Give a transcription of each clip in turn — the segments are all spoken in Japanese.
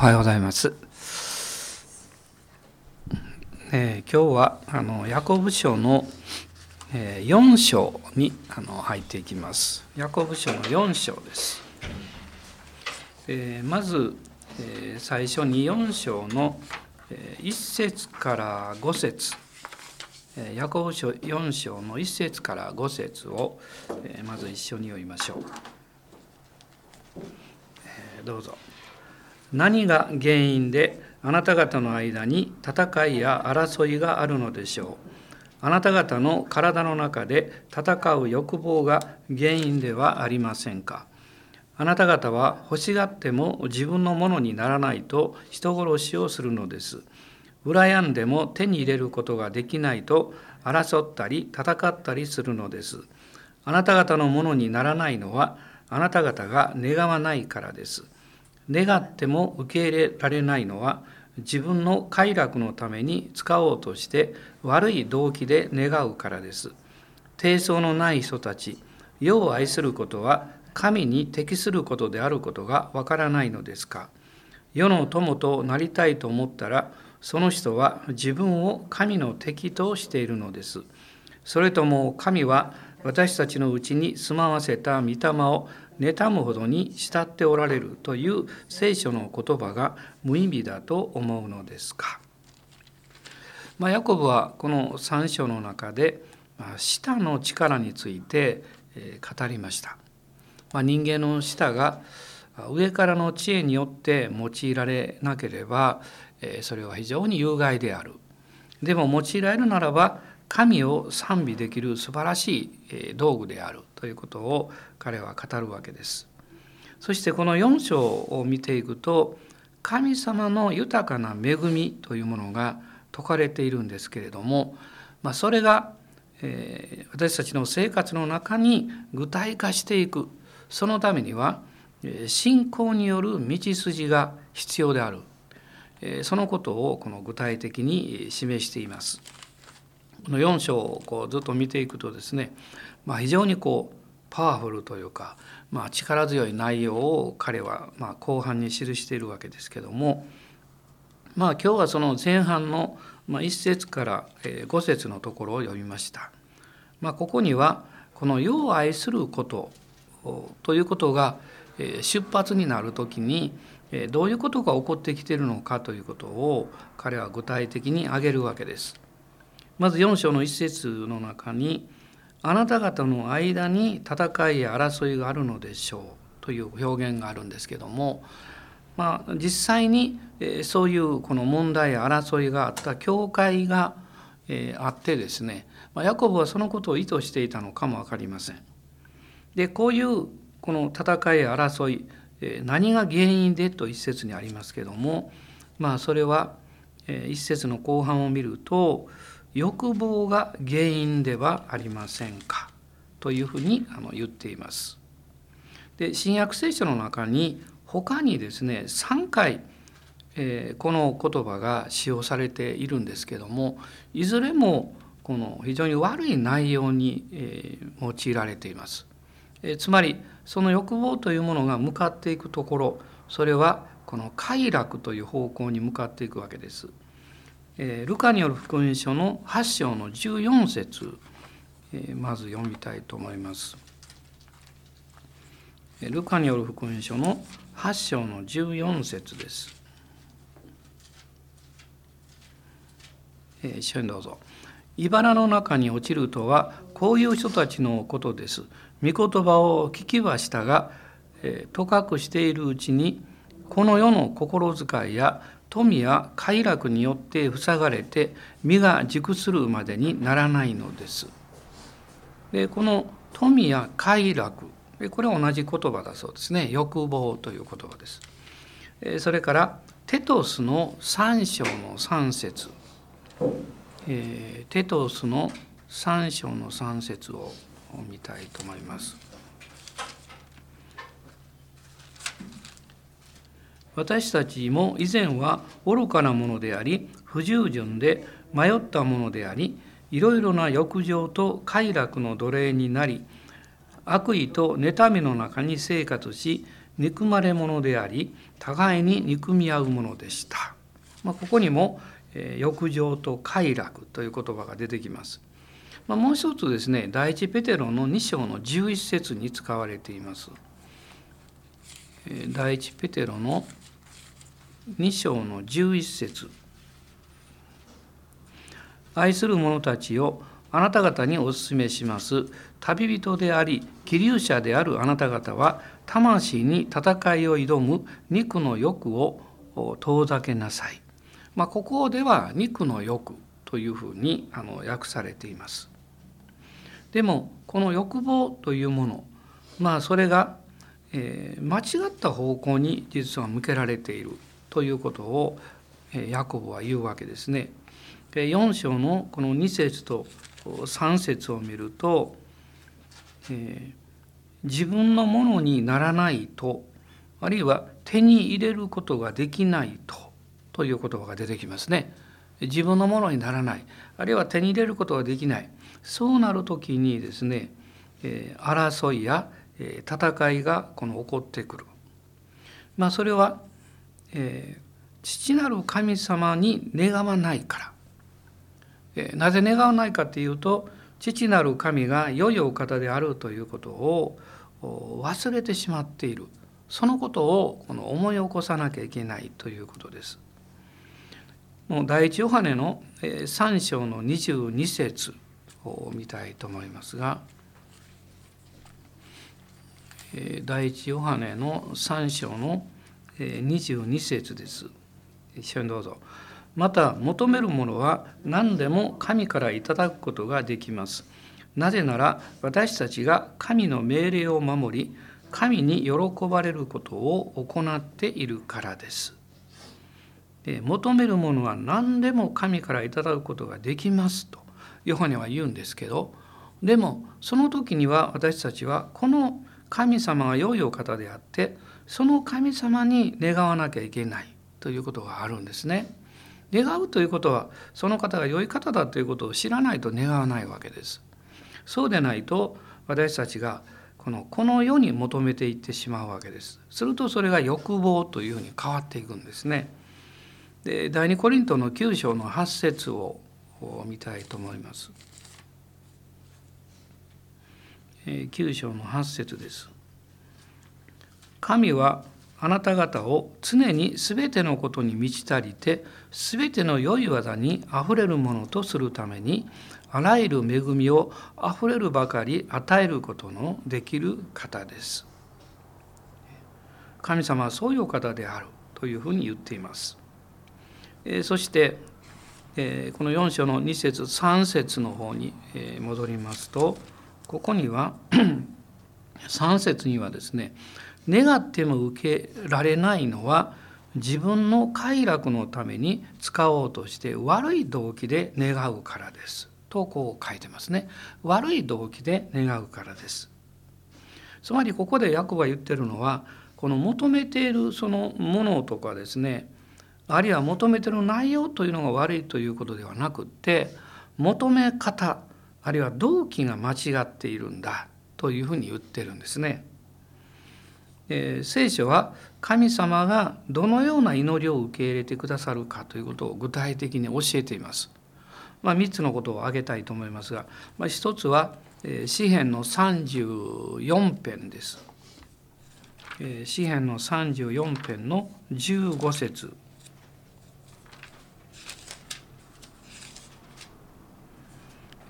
おはようございます。えー、今日はあのヤコブ書の、えー、4章にあの入っていきます。ヤコブ書の4章です。えー、まず、えー、最初に4章の、えー、1節から5節ヤコブ書4章の1節から5節を、え、まず一緒に読みましょう。え、どうぞ。何が原因であなた方の間に戦いや争いがあるのでしょう？あなた方の体の中で戦う欲望が原因ではありませんか？あなた方は欲しがっても自分のものにならないと人殺しをするのです。羨んでも手に入れることができないと争ったり戦ったりするのです。あなた方のものにならないのはあなた方が願わないからです。願っても受け入れられないのは自分の快楽のために使おうとして悪い動機で願うからです。低層のない人たち、世を愛することは神に適することであることがわからないのですか。世の友となりたいと思ったら、その人は自分を神の敵としているのです。それとも神は私たちのうちに住まわせた御霊を妬むほどに慕っておられるという聖書の言葉が無意味だと思うのですか？まあ、ヤコブはこの3章の中で舌の力について語りました。まあ、人間の舌が上からの知恵によって用いられなければそれは非常に有害である。でも用いられるならば神を賛美できる素晴らしい道具であるということを彼は語るわけです。そしてこの4章を見ていくと神様の豊かな恵みというものが説かれているんですけれども、まあ、それが、私たちの生活の中に具体化していくそのためには信仰による道筋が必要であるそのことをこの具体的に示しています。この4章をこうずっと見ていくとですね、まあ、非常にこうパワフルというか、まあ、力強い内容を彼はま後半に記しているわけですけどもまあ今日はその前半の1節から5節のところを読みました。まあ、ここにはこの世を愛することということが出発になる時にどういうことが起こってきているのかということを彼は具体的に挙げるわけです。まず4章の一節の中に「あなた方の間に戦いや争いがあるのでしょう」という表現があるんですけども、まあ、実際にそういうこの問題や争いがあった教会があってですねヤコブはそのことを意図していたのかも分かりません。でこういうこの戦いや争い何が原因でと一節にありますけどもまあそれは一節の後半を見ると欲望が原因ではありませんか？というふうに言っています。で新約聖書の中に他にですね3回、えこの言葉が使用されているんですけどもいずれもこの非常に悪い内容に、え用いられています。えつまりその欲望というものが向かっていくところそれはこの快楽という方向に向かっていくわけです。えルカによる福音書の8章の14節えまず読みたいと思います。ルカによる福音書の8章の14節です。え一緒にどうぞ。茨の中に落ちるとはこういう人たちのことです。御言葉を聞きはしたが、えとかくしているうちにこの世の心遣いや富や快楽によって塞がれて身が熟するまでにならないのです。でこの富や快楽これは同じ言葉だそうですね欲望という言葉です。それからテトスの3章の3節えテトスの3章の3節を見たいと思います。私たちも以前は愚かなものであり不従順で迷ったものでありいろいろな欲情と快楽の奴隷になり悪意と妬みの中に生活し憎まれ者であり互いに憎み合うものでした、まあ、ここにもえ欲情と快楽という言葉が出てきます。まあ、もう一つですね第一ペテロの2章の11節に使われています。第一ペテロの2章の11節愛する者たちをあなた方にお勧めします。旅人であり、気流者であるあなた方は、魂に戦いを挑む肉の欲を遠ざけなさい。まあ、ここでは肉の欲というふうにあの訳されています。でもこの欲望というものまあそれが、えー、間違った方向に実は向けられているということを、ヤコブは言うわけですね。4章のこの2節と3節を見ると、え、自分のものにならないとあるいは手に入れることができないとという言葉が出てきますね。自分のものにならないあるいは手に入れることができないそうなる時にですね、え、争いや、え、戦いがこの起こってくる。まあそれは、えー、父なる神様に願わないから。えー、なぜ願わないかっていうと父なる神が良いお方であるということを忘れてしまっているそのことをこの思い起こさなきゃいけないということです。もう第一ヨハネの3章の22節を見たいと思いますが第一ヨハネの3章の22節22節です。一緒にどうぞ。また求めるものは何でも神からいただくことができます。なぜなら私たちが神の命令を守り神に喜ばれることを行っているからです。求めるものは何でも神からいただくことができますとヨハネは言うんですけどでもその時には私たちはこの神様が良いお方であってその神様に願わなきゃいけないということがあるんですね。願うということはその方が良い方だということを知らないと願わないわけです。そうでないと私たちがこのこの世に求めていってしまうわけです。するとそれが欲望というふうに変わっていくんですね。で第二コリントの9章の8節を見たいと思います。9章の8節です。神はあなた方を常に全てのことに満ち足りて全ての良い技にあふれるものとするためにあらゆる恵みをあふれるばかり与えることのできる方です。神様はそういうお方であるというふうに言っています。えそして、えこの4章の2節3節の方に戻りますとここには 3節にはですね願っても受けられないのは自分の快楽のために使おうとして悪い動機で願うからです。とこう書いてますね。悪い動機で願うからです。つまりここでヤコブが言ってるのはこの求めているそのものとかですねあるいは求めてる内容というのが悪いということではなくって求め方あるいは動機が間違っているんだというふうに言ってるんですね。えー、聖書は神様がどのような祈りを受け入れてくださるかということを具体的に教えています。まあ、3つのことを挙げたいと思いますが、まあ、1つは、えー、詩篇の34編です。えー、詩篇の34編の15節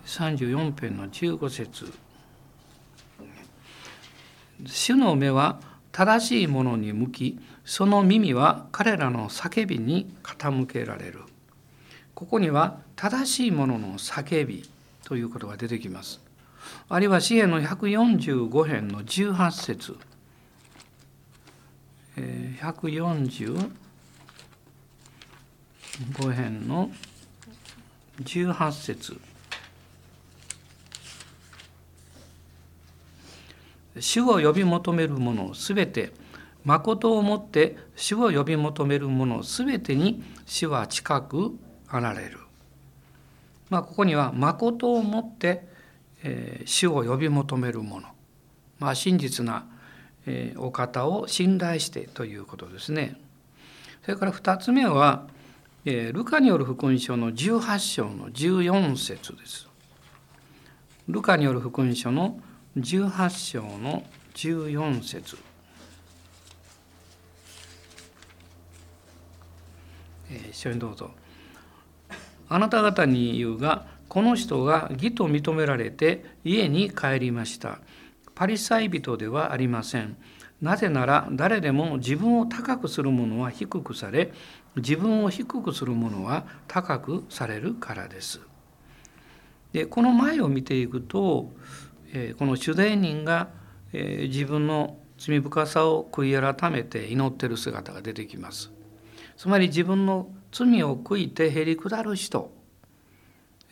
34編の15節主の目は正しいものに向きその耳は彼らの叫びに傾けられる。ここには正しいものの叫びということが出てきます。あるいは詩篇の145編の18節。145編の18節。主を呼び求めるものすべて誠をもって主を呼び求めるものすべてに主は近くあられる。まあ、ここには誠をもって、えー、主を呼び求めるもの、まあ、真実な、えお方を信頼してということですね。それから2つ目は、えルカによる福音書の18章の14節です。ルカによる福音書の18章の14節一緒にどうぞ。あなた方に言うがこの人が義と認められて家に帰りました。パリサイ人ではありません。なぜなら誰でも自分を高くする者は低くされ自分を低くする者は高くされるからです。でこの前を見ていくと、えこの主税人が、え自分の罪深さを悔い改めて祈ってる姿が出てきます。つまり自分の罪を悔いてへり下る人、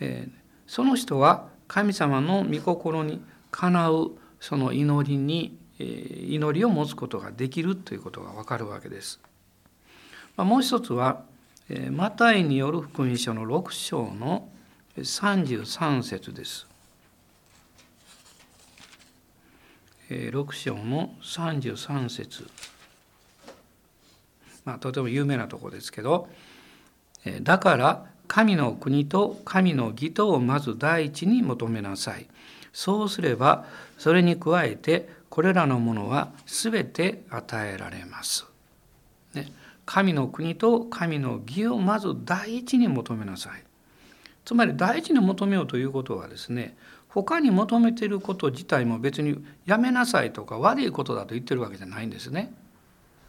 えその人は神様の御心にかなうその祈りに祈りを持つことができるということがわかるわけです。もう一つはマタイによる福音書の6章の33節です。6章の33節まあとても有名なとこですけどだから神の国と神の義とをまず第一に求めなさい。そうすればそれに加えてこれらのものは全て与えられます。ね、神の国と神の義をまず第一に求めなさい。つまり第一に求めようということはですね他に求めていること自体も別にやめなさいとか悪いことだと言ってるわけじゃないんですね。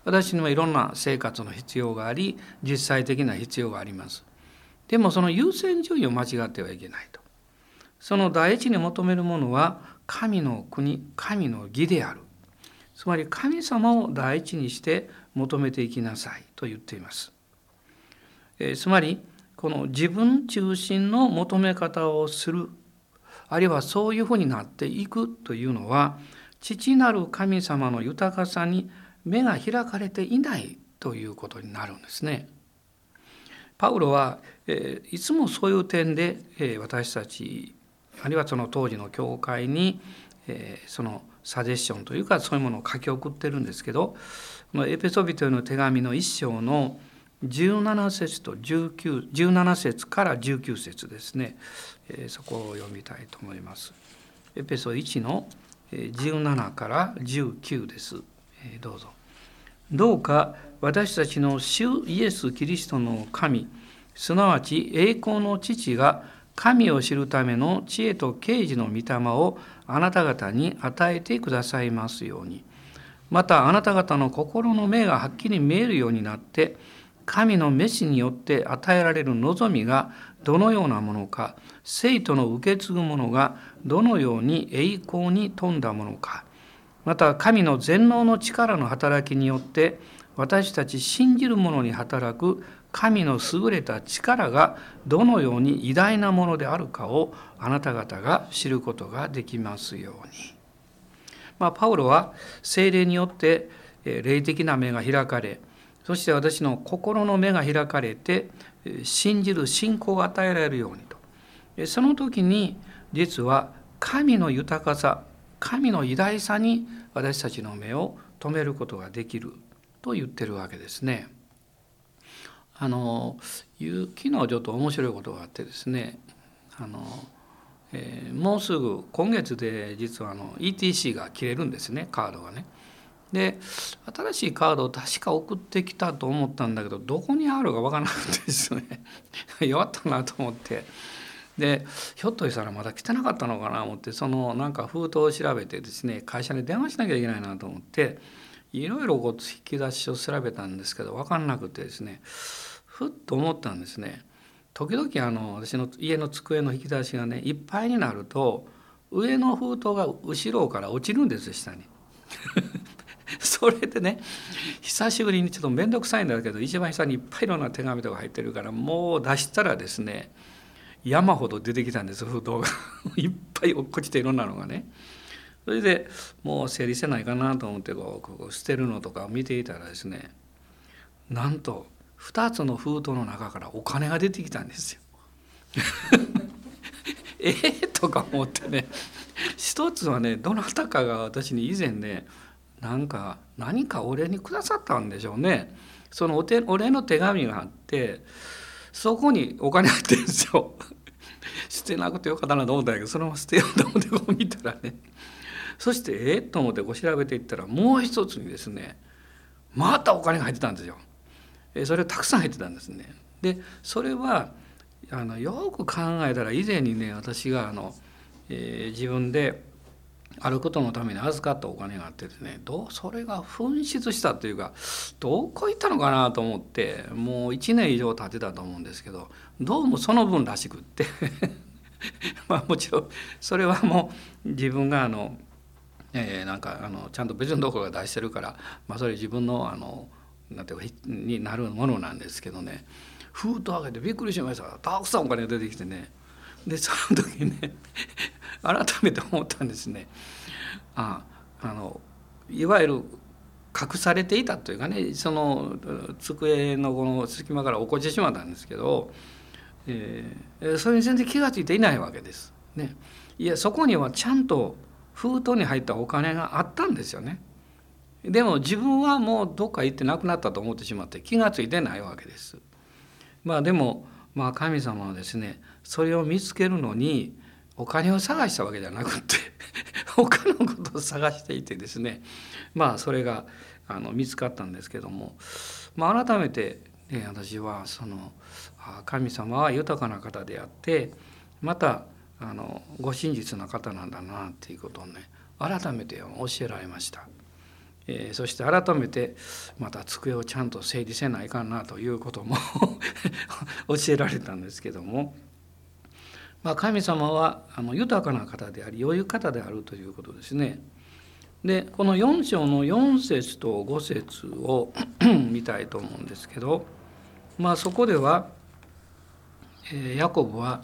私にもいろんな生活の必要があり実際的な必要があります。でもその優先順位を間違ってはいけないと。その第一に求めるものは神の国神の義であるつまり神様を第一にして求めていきなさいと言っています。えつまりこの自分中心の求め方をするあるいはそういうふうになっていくというのは父なる神様の豊かさに目が開かれていないということになるんですね。パウロは、えいつもそういう点で、え私たちあるいはその当時の教会に、え、そのサジェッションというかそういうものを書き送ってるんですけどこのエペソビトへの手紙の一章の17節と19 17節から19節ですね、えー、そこを読みたいと思います。エペソ1の17から19です。えー、どうぞ。どうか私たちの主イエス・キリストの神すなわち栄光の父が神を知るための知恵と啓示の御霊をあなた方に与えてくださいますようにまたあなた方の心の目がはっきり見えるようになって神の召しによって与えられる望みがどのようなものか生徒の受け継ぐものがどのように栄光に富んだものかまた神の全能の力の働きによって私たち信じる者に働く神の優れた力がどのように偉大なものであるかをあなた方が知ることができますように。まあ、パウロは精霊によって霊的な目が開かれそして私の心の目が開かれて信じる信仰が与えられるようにとその時に実は神の豊かさ神の偉大さに私たちの目を留めることができると言ってるわけですね。あの昨日ちょっと面白いことがあってですねあの、えー、もうすぐ今月で実はあの ETC が切れるんですねカードがね。で新しいカードを確か送ってきたと思ったんだけどどこにあるか分からなかったですね 弱ったなと思ってでひょっとしたらまだ来てなかったのかなと思ってそのなんか封筒を調べてですね会社に電話しなきゃいけないなと思っていろいろこう引き出しを調べたんですけど分かんなくてですねふっと思ったんですね。時々あの私の家の机の引き出しがねいっぱいになると上の封筒が後ろから落ちるんです下に。それでね久しぶりにちょっと面倒くさいんだけど一番下にいっぱいいろんな手紙とか入ってるからもう出したらですね山ほど出てきたんです封筒がいっぱい落っこちていろんなのがね。それでもう整理せないかなと思ってこう捨てるのとかを見ていたらですねなんと2つの封筒の中からお金が出てきたんですよ。ええとか思ってね一つはねどなたかが私に以前ねなんか何か俺にくださったんでしょうね。そのお手お礼の手紙があってそこにお金入ってるんですよ。捨てなくてよかったなと思ったんだけどそのまま捨てようと思ってこう見たらねそしてえ？えと思ってこう調べていったらもう一つにですねまたお金が入ってたんですよ。えそれたくさん入ってたんですね。でそれはあのよく考えたら以前にね私があの、えー、自分であることのために預かったお金があってですねどうそれが紛失したというかどこ行ったのかなと思ってもう1年以上経ってたと思うんですけどどうもその分らしくって。まあもちろんそれはもう自分があの、えー、なんかあのちゃんと別のところが出してるから、まあ、それ自分のあのなんていうかになるものなんですけどね。ふーと開けてびっくりしました。たくさんお金が出てきてね。でその時ね改めて思ったんですね。ああのいわゆる隠されていたというかねその机のこの隙間から落っこちてしまったんですけど、えー、それに全然気が付いていないわけです。ね、いやそこにはちゃんと封筒に入ったお金があったんですよね。でも自分はもうどっか行ってなくなったと思ってしまって気が付いてないわけです。まあでもまあ神様はですねそれを見つけるのにお金を探したわけじゃなくって 他のことを探していてですねまあそれがあの見つかったんですけども、まあ、改めて、ね、私はその神様は豊かな方であってまたあのご真実な方なんだなっていうことをね改めて教えられました。えー、そして改めてまた机をちゃんと整理せないかなということも 教えられたんですけども。まあ、神様はあの豊かな方であり余裕方であるということですね。でこの4章の4節と5節を 見たいと思うんですけど、まあ、そこでは、え、ヤコブは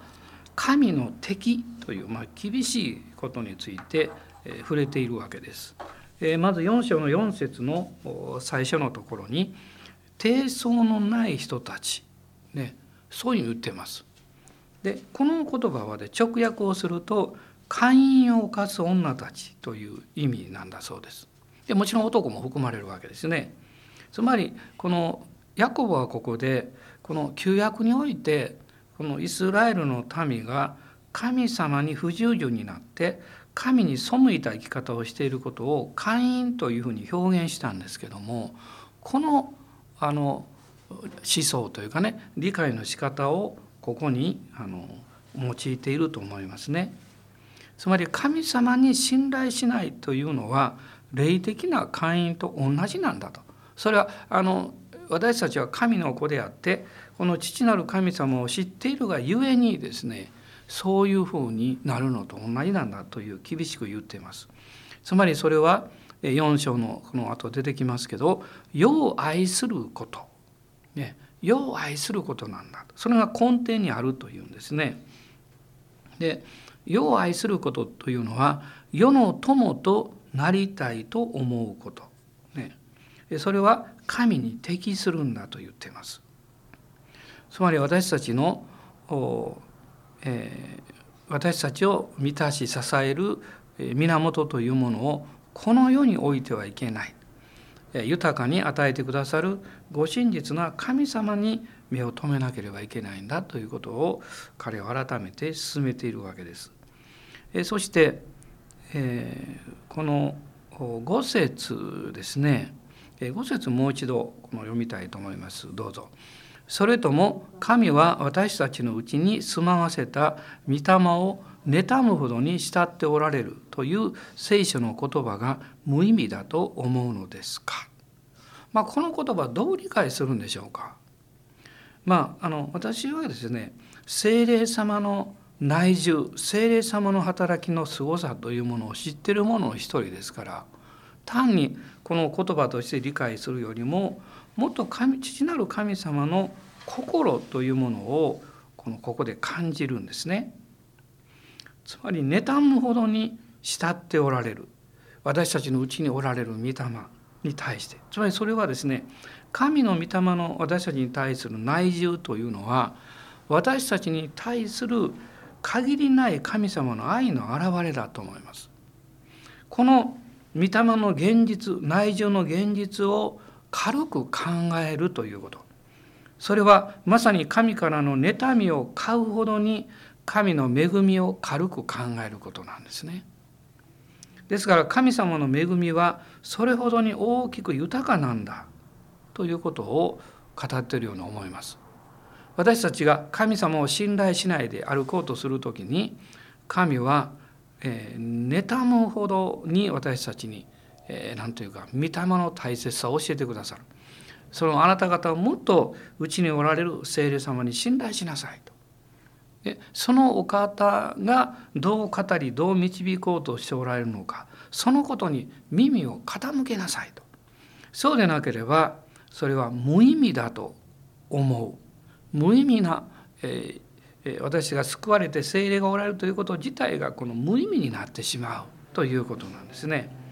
神の敵という、まあ、厳しいことについて、え、触れているわけです。え、まず4章の4節の最初のところに「低層のない人たち」ね、そういうふうに言ってます。でこの言葉はで直訳をすると「会員を犯す女たち」という意味なんだそうです。でもちろん男も含まれるわけですね。つまりこのヤコブはここでこの旧約においてこのイスラエルの民が神様に不従順になって神に背いた生き方をしていることを会員というふうに表現したんですけどもこのあの思想というかね理解の仕方をここにあの用いていると思いますね。つまり神様に信頼しないというのは霊的な会員と同じなんだと。それはあの私たちは神の子であってこの父なる神様を知っているがゆえにですねそういうふうになるのと同じなんだという厳しく言っています。つまりそれは4章のこの後出てきますけど「世を愛すること」ね世を愛することなんだそれが根底にあるというんですね。で世を愛することというのは世の友となりたいと思うこと、ね、それは神に適するんだと言っています。つまり私たちの、えー、私たちを満たし支える源というものをこの世に置いてはいけない豊かに与えてくださるご真実な神様に目を留めなければいけないんだということを彼は改めて進めているわけです。えそして、えこの5節ですね5節もう一度この読みたいと思いますどうぞ。それとも神は私たちのうちに住まわせた御霊を妬むほどに慕っておられるという聖書の言葉が無意味だと思うのですか、まあ、この言葉どう理解するんでしょうか？まああの私はですね精霊様の内住精霊様の働きのすごさというものを知っている者の一人ですから単にこの言葉として理解するよりももっと神父なる神様の心というものをこのここで感じるんですね。つまり妬むほどに慕っておられる私たちのうちにおられる御霊に対してつまりそれはですね神の御霊の私たちに対する内住というのは私たちに対する限りない神様の愛の表れだと思います。この御霊の現実内住の現実を軽く考えるということそれはまさに神からの妬みを買うほどに神の恵みを軽く考えることなんですね。ですから神様の恵みはそれほどに大きく豊かなんだということを語っているように思います。私たちが神様を信頼しないで歩こうとする時に神は、えー、妬むほどに私たちに、えー、というか御霊の大切さを教えてくださる。そのあなた方をもっとうちにおられる聖霊様に信頼しなさいと。でそのお方がどう語りどう導こうとしておられるのかそのことに耳を傾けなさいと。そうでなければそれは無意味だと思う無意味な、えー、私が救われて聖霊がおられるということ自体がこの無意味になってしまうということなんですね。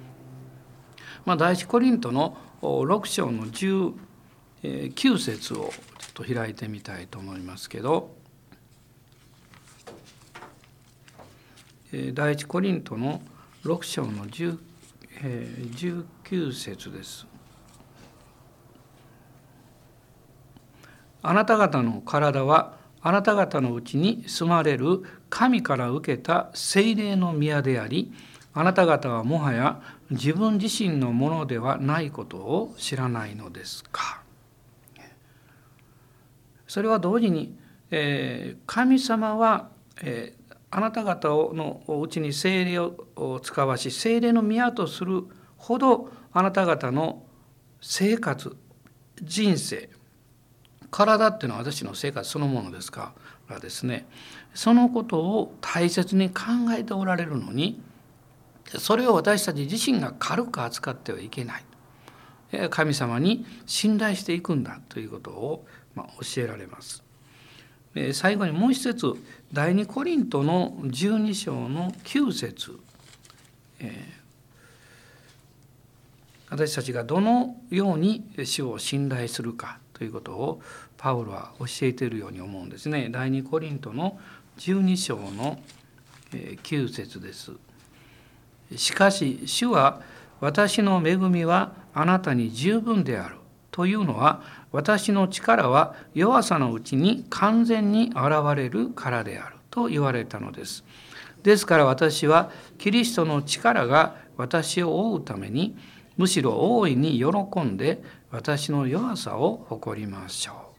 まあ、第一コリントの6章の19節をちょっと開いてみたいと思いますけど第一コリントの6章の10 19節です。あなた方の体はあなた方のうちに住まれる神から受けた精霊の宮でありあなた方はもはや自分自身のものではないことを知らないのですか？それは同時に、えー、神様は、え、あなた方のうちに精霊を使わし精霊の宮とするほどあなた方の生活人生体っていうのは私の生活そのものですからですねそのことを大切に考えておられるのにそれを私たち自身が軽く扱ってはいけない神様に信頼していくんだということをま教えられます。最後にもう一節第二コリントの12章の9節、私たちがどのように主を信頼するかということをパウロは教えているように思うんですね。第二コリントの12章の9節です。しかし主は私の恵みはあなたに十分であるというのは私の力は弱さのうちに完全に現れるからであると言われたのです。ですから私はキリストの力が私を覆うためにむしろ大いに喜んで私の弱さを誇りましょう。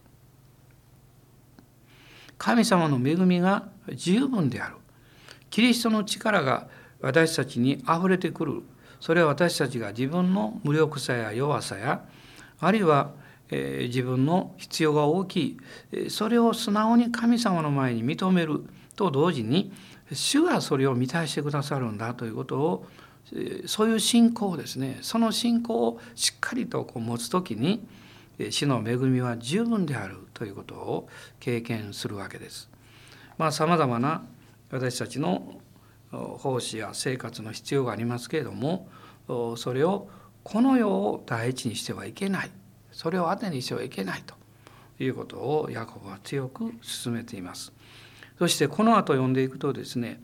神様の恵みが十分である。キリストの力が私たちにあふれてくる。それは私たちが自分の無力さや弱さやあるいはえ自分の必要が大きいそれを素直に神様の前に認めると同時に主がそれを満たしてくださるんだということをそういう信仰をですねその信仰をしっかりとこう持つ時に主の恵みは十分であるということを経験するわけです。まあ、さまざまな私たちの奉仕や生活の必要がありますけれどもそれをこの世を第一にしてはいけないそれを当てにしてはいけないということをヤコブは強く進めています。そしてこの後読んでいくとですね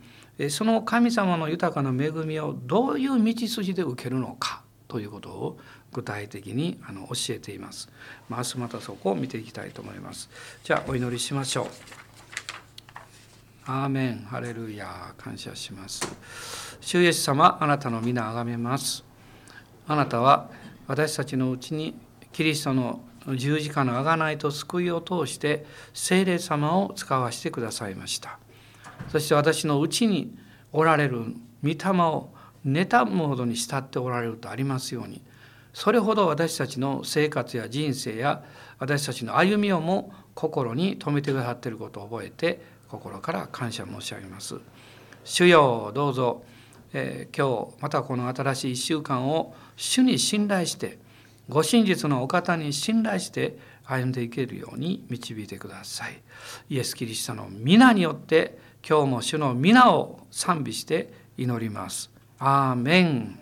その神様の豊かな恵みをどういう道筋で受けるのかということを具体的にあの教えています。明日またそこを見ていきたいと思います。じゃあお祈りしましょう。アーメンハレルヤ感謝します。主イエス様あなたの皆あがめます。あなたは私たちのうちにキリストの十字架の贖いと救いを通して聖霊様を使わせてくださいましたそして私のうちにおられる御霊を妬むほどに慕っておられるとありますようにそれほど私たちの生活や人生や私たちの歩みをも心に留めてくださっていることを覚えて心から感謝申し上げます。主よどうぞ、えー、今日またこの新しい1週間を主に信頼してご真実のお方に信頼して歩んでいけるように導いてください。イエス・キリストの皆によって今日も主の皆を賛美して祈ります。アーメン